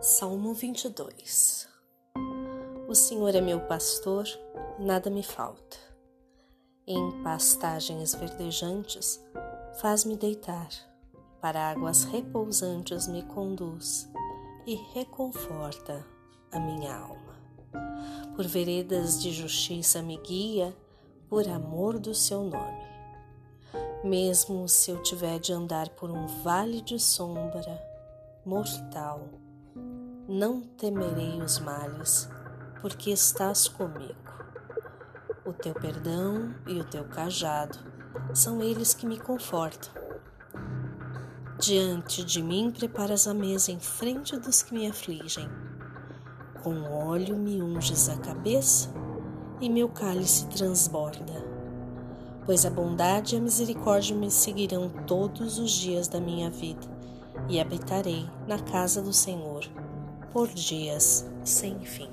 Salmo 22 O Senhor é meu pastor, nada me falta. Em pastagens verdejantes, faz-me deitar, para águas repousantes me conduz e reconforta a minha alma. Por veredas de justiça me guia, por amor do seu nome. Mesmo se eu tiver de andar por um vale de sombra mortal, não temerei os males, porque estás comigo. O teu perdão e o teu cajado são eles que me confortam. Diante de mim preparas a mesa em frente dos que me afligem. Com óleo me unges a cabeça e meu cálice transborda. Pois a bondade e a misericórdia me seguirão todos os dias da minha vida, e habitarei na casa do Senhor por dias sem fim.